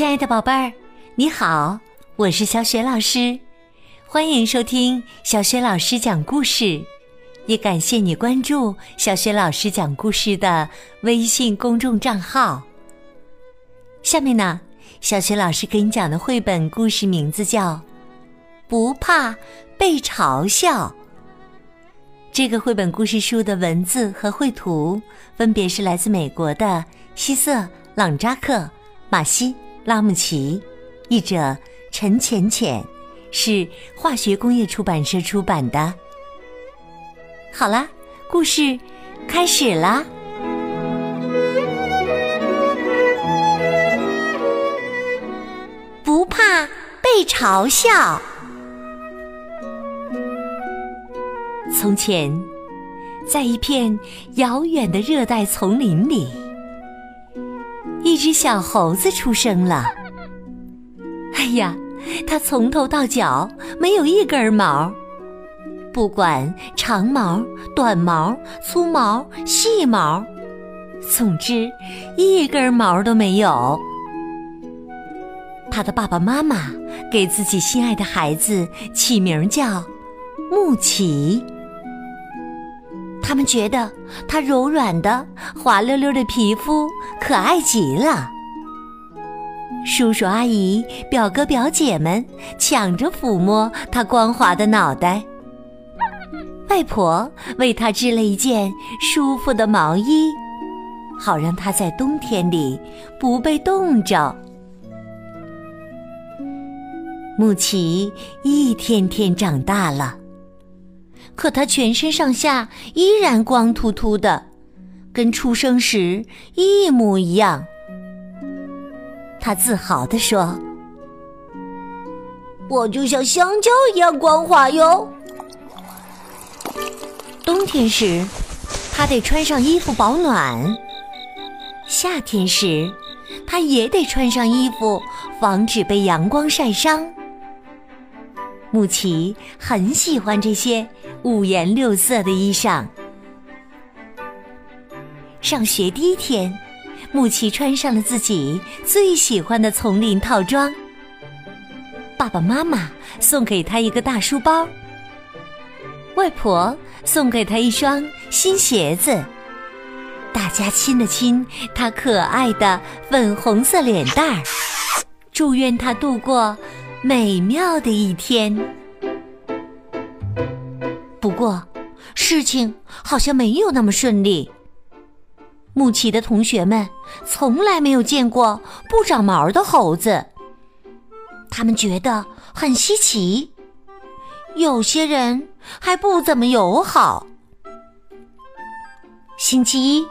亲爱的宝贝儿，你好，我是小雪老师，欢迎收听小雪老师讲故事，也感谢你关注小雪老师讲故事的微信公众账号。下面呢，小雪老师给你讲的绘本故事名字叫《不怕被嘲笑》。这个绘本故事书的文字和绘图分别是来自美国的希瑟·朗扎克、马西·拉姆齐，译者陈浅浅，是化学工业出版社出版的。好啦，故事开始啦！不怕被嘲笑。从前，在一片遥远的热带丛林里，一只小猴子出生了。哎呀，它从头到脚没有一根毛，不管长毛、短毛、粗毛、细毛，总之一根毛都没有。他的爸爸妈妈给自己心爱的孩子起名叫木奇。他们觉得它柔软的、滑溜溜的皮肤可爱极了。叔叔阿姨、表哥表姐们抢着抚摸它光滑的脑袋。外婆为它织了一件舒服的毛衣，好让它在冬天里不被冻着。木奇一天天长大了。可他全身上下依然光秃秃的，跟出生时一模一样。他自豪地说：“我就像香蕉一样光滑哟。”冬天时，他得穿上衣服保暖；夏天时，他也得穿上衣服，防止被阳光晒伤。木奇很喜欢这些。五颜六色的衣裳。上学第一天，木奇穿上了自己最喜欢的丛林套装。爸爸妈妈送给他一个大书包，外婆送给他一双新鞋子，大家亲了亲他可爱的粉红色脸蛋儿，祝愿他度过美妙的一天。不过，事情好像没有那么顺利。木奇的同学们从来没有见过不长毛的猴子，他们觉得很稀奇。有些人还不怎么友好。星期一，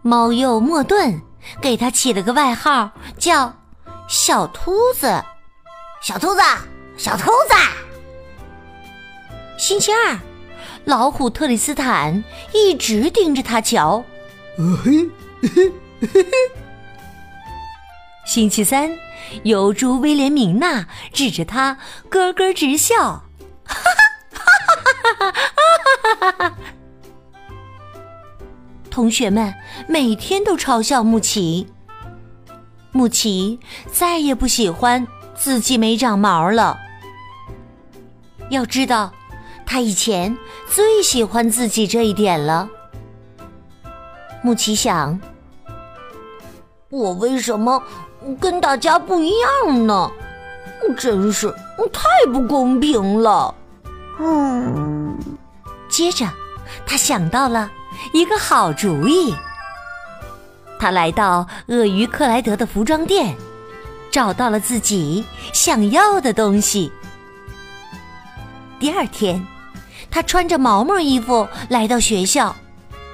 猫鼬莫顿给他起了个外号，叫“小秃子”。小秃子，小秃子。星期二，老虎特里斯坦一直盯着他瞧。嘿，嘿，嘿嘿星期三，油猪威廉明娜指着他咯咯直笑。哈哈哈哈哈哈哈哈哈同学们每天都嘲笑木奇。木奇再也不喜欢自己没长毛了。要知道。他以前最喜欢自己这一点了。木奇想：“我为什么跟大家不一样呢？真是太不公平了。”嗯。接着，他想到了一个好主意。他来到鳄鱼克莱德的服装店，找到了自己想要的东西。第二天。他穿着毛毛衣服来到学校，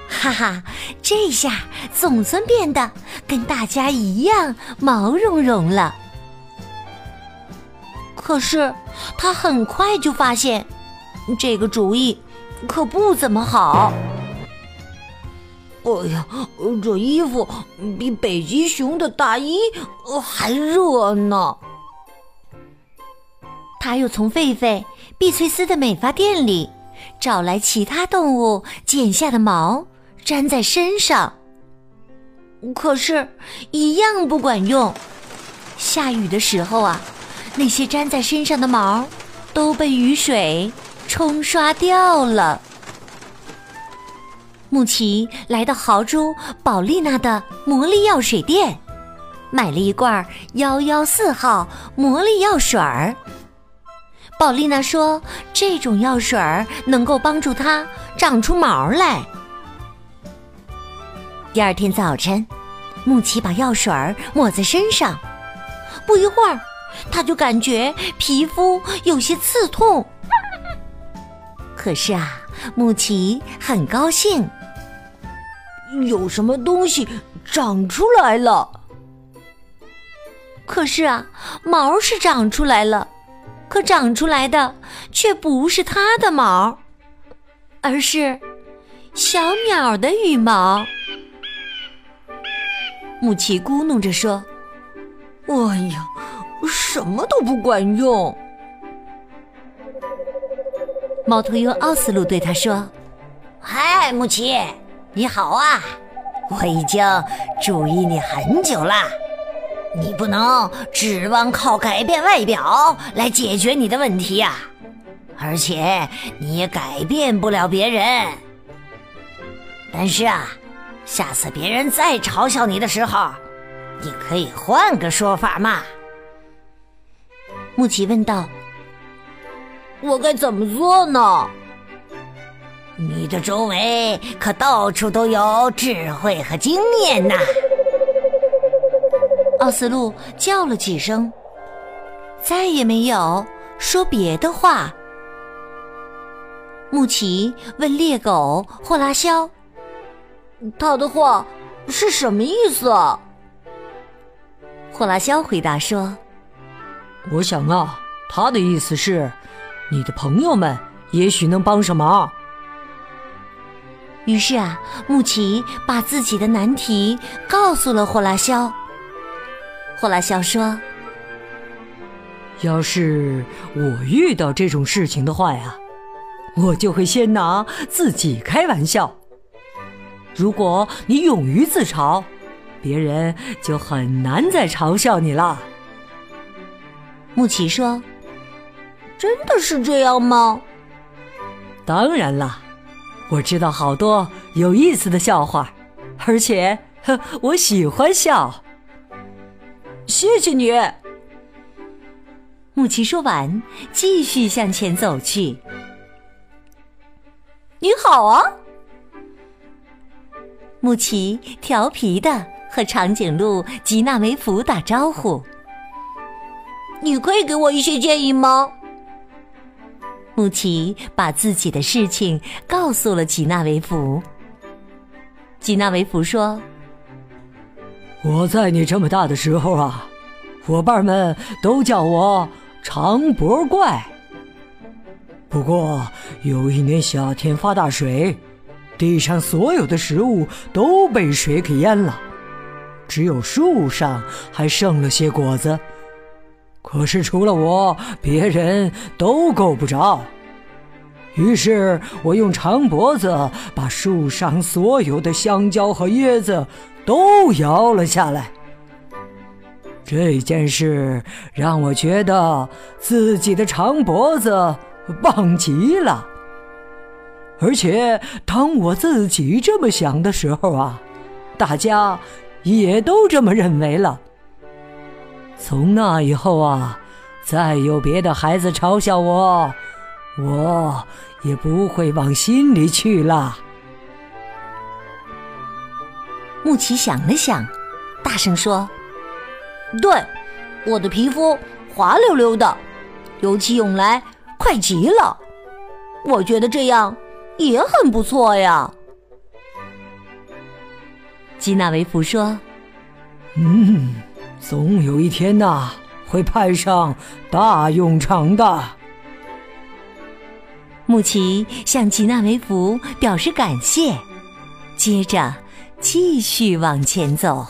哈哈，这下总算变得跟大家一样毛茸茸了。可是他很快就发现，这个主意可不怎么好。哎呀，这衣服比北极熊的大衣还热呢。他又从狒狒碧翠丝的美发店里。找来其他动物剪下的毛粘在身上，可是，一样不管用。下雨的时候啊，那些粘在身上的毛都被雨水冲刷掉了。木奇来到豪猪宝丽娜的魔力药水店，买了一罐幺幺四号魔力药水儿。宝丽娜说：“这种药水儿能够帮助它长出毛来。”第二天早晨，木奇把药水抹在身上，不一会儿，他就感觉皮肤有些刺痛。可是啊，木奇很高兴，有什么东西长出来了。可是啊，毛是长出来了。可长出来的却不是它的毛，而是小鸟的羽毛。木奇咕哝着说：“哎呀，什么都不管用。”猫头鹰奥斯陆对他说：“嗨，木奇，你好啊！我已经注意你很久了。”你不能指望靠改变外表来解决你的问题呀，而且你也改变不了别人。但是啊，下次别人再嘲笑你的时候，你可以换个说法嘛。木奇问道：“我该怎么做呢？”你的周围可到处都有智慧和经验呐。奥斯陆叫了几声，再也没有说别的话。木奇问猎狗霍拉肖：“他的话是什么意思？”霍拉肖回答说：“我想啊，他的意思是，你的朋友们也许能帮上忙。”于是啊，穆奇把自己的难题告诉了霍拉肖。霍拉肖说：“要是我遇到这种事情的话呀，我就会先拿自己开玩笑。如果你勇于自嘲，别人就很难再嘲笑你了。”穆奇说：“真的是这样吗？”当然了，我知道好多有意思的笑话，而且我喜欢笑。谢谢你，穆奇说完，继续向前走去。你好啊，木奇调皮的和长颈鹿吉纳维弗打招呼。你可以给我一些建议吗？穆奇把自己的事情告诉了吉纳维弗。吉纳维弗说。我在你这么大的时候啊，伙伴们都叫我长脖怪。不过有一年夏天发大水，地上所有的食物都被水给淹了，只有树上还剩了些果子。可是除了我，别人都够不着。于是我用长脖子把树上所有的香蕉和椰子。都摇了下来。这件事让我觉得自己的长脖子棒极了。而且当我自己这么想的时候啊，大家也都这么认为了。从那以后啊，再有别的孩子嘲笑我，我也不会往心里去了。木奇想了想，大声说：“对，我的皮肤滑溜溜的，游起泳来快极了。我觉得这样也很不错呀。”吉纳维夫说：“嗯，总有一天呐，会派上大用场的。”穆奇向吉纳维弗表示感谢，接着。继续往前走。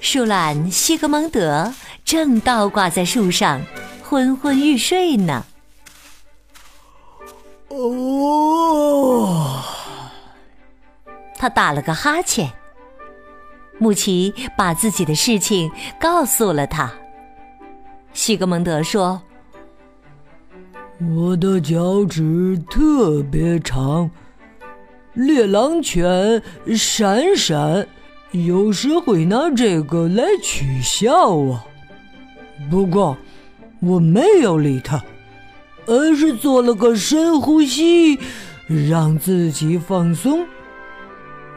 树懒西格蒙德正倒挂在树上，昏昏欲睡呢。哦，他打了个哈欠。穆奇把自己的事情告诉了他。西格蒙德说：“我的脚趾特别长，猎狼犬闪闪有时会拿这个来取笑我。不过我没有理他，而是做了个深呼吸，让自己放松，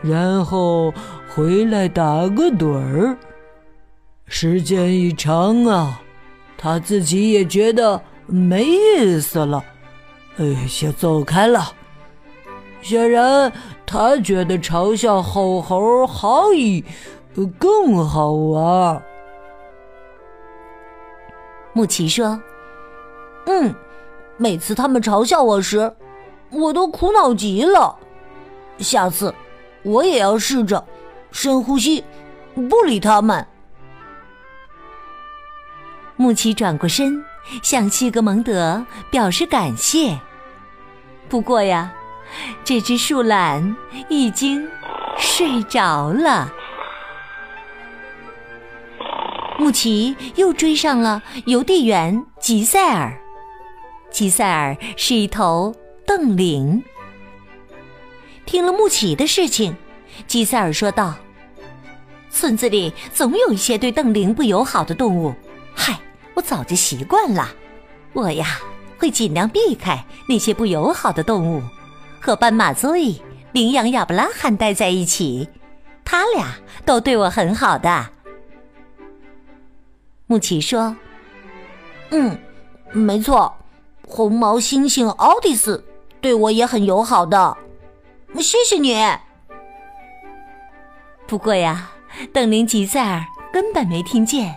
然后回来打个盹儿。时间一长啊。”他自己也觉得没意思了，哎，先走开了。显然，他觉得嘲笑吼猴好意更好玩。穆奇说：“嗯，每次他们嘲笑我时，我都苦恼极了。下次，我也要试着深呼吸，不理他们。”穆奇转过身，向西格蒙德表示感谢。不过呀，这只树懒已经睡着了。穆奇又追上了邮递员吉赛尔。吉赛尔是一头瞪羚。听了穆奇的事情，吉赛尔说道：“村子里总有一些对瞪羚不友好的动物。嗨！”我早就习惯了，我呀会尽量避开那些不友好的动物，和斑马 zoe、羚羊亚伯拉罕待在一起，他俩都对我很好的。穆奇说：“嗯，没错，红毛猩猩奥蒂斯对我也很友好的，谢谢你。”不过呀，邓林吉塞尔根本没听见，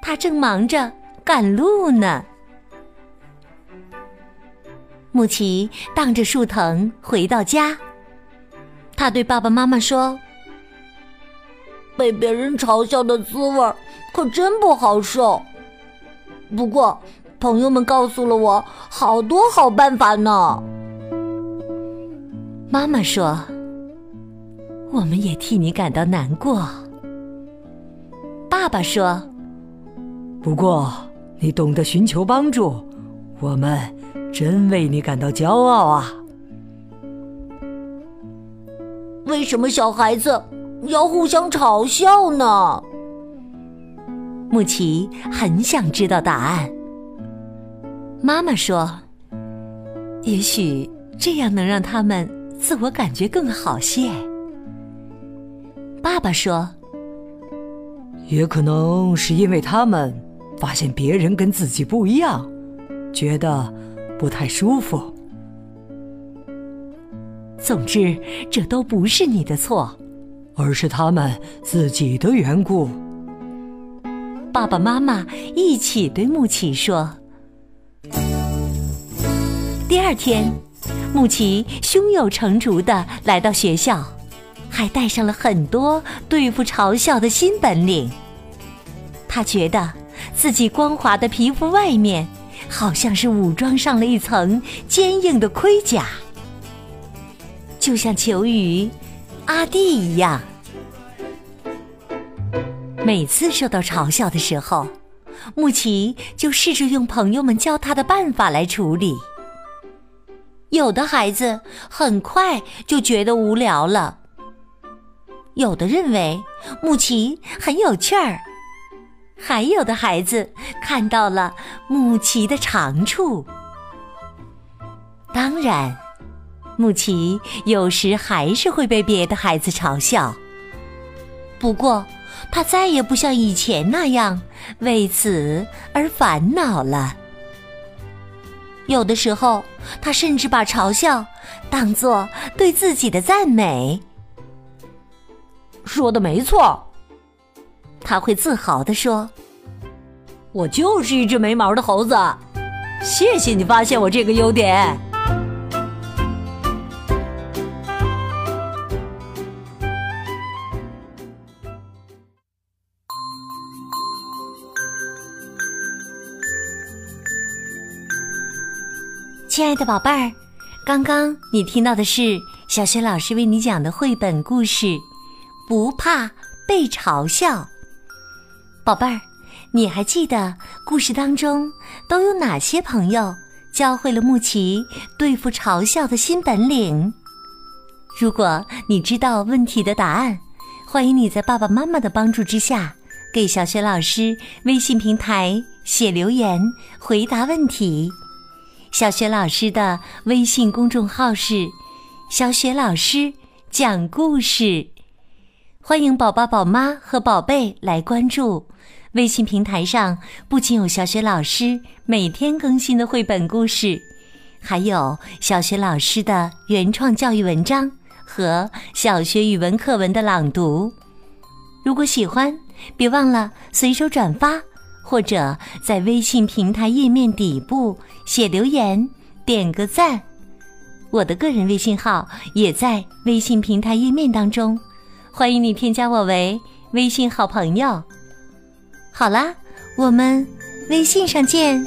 他正忙着。赶路呢。穆奇荡着树藤回到家，他对爸爸妈妈说：“被别人嘲笑的滋味可真不好受。不过，朋友们告诉了我好多好办法呢。”妈妈说：“我们也替你感到难过。”爸爸说：“不过。”你懂得寻求帮助，我们真为你感到骄傲啊！为什么小孩子要互相嘲笑呢？穆奇很想知道答案。妈妈说：“也许这样能让他们自我感觉更好些。”爸爸说：“也可能是因为他们。”发现别人跟自己不一样，觉得不太舒服。总之，这都不是你的错，而是他们自己的缘故。爸爸妈妈一起对穆奇说。第二天，穆奇胸有成竹的来到学校，还带上了很多对付嘲笑的新本领。他觉得。自己光滑的皮肤外面，好像是武装上了一层坚硬的盔甲，就像球鱼阿弟一样。每次受到嘲笑的时候，穆奇就试着用朋友们教他的办法来处理。有的孩子很快就觉得无聊了，有的认为穆奇很有趣儿。还有的孩子看到了穆奇的长处。当然，穆奇有时还是会被别的孩子嘲笑。不过，他再也不像以前那样为此而烦恼了。有的时候，他甚至把嘲笑当作对自己的赞美。说的没错。他会自豪地说：“我就是一只没毛的猴子。”谢谢你发现我这个优点。亲爱的宝贝儿，刚刚你听到的是小雪老师为你讲的绘本故事《不怕》。被嘲笑。宝贝儿，你还记得故事当中都有哪些朋友教会了木奇对付嘲笑的新本领？如果你知道问题的答案，欢迎你在爸爸妈妈的帮助之下，给小雪老师微信平台写留言回答问题。小雪老师的微信公众号是“小雪老师讲故事”，欢迎宝宝、宝妈和宝贝来关注。微信平台上不仅有小雪老师每天更新的绘本故事，还有小雪老师的原创教育文章和小学语文课文的朗读。如果喜欢，别忘了随手转发。或者在微信平台页面底部写留言，点个赞。我的个人微信号也在微信平台页面当中，欢迎你添加我为微信好朋友。好啦，我们微信上见。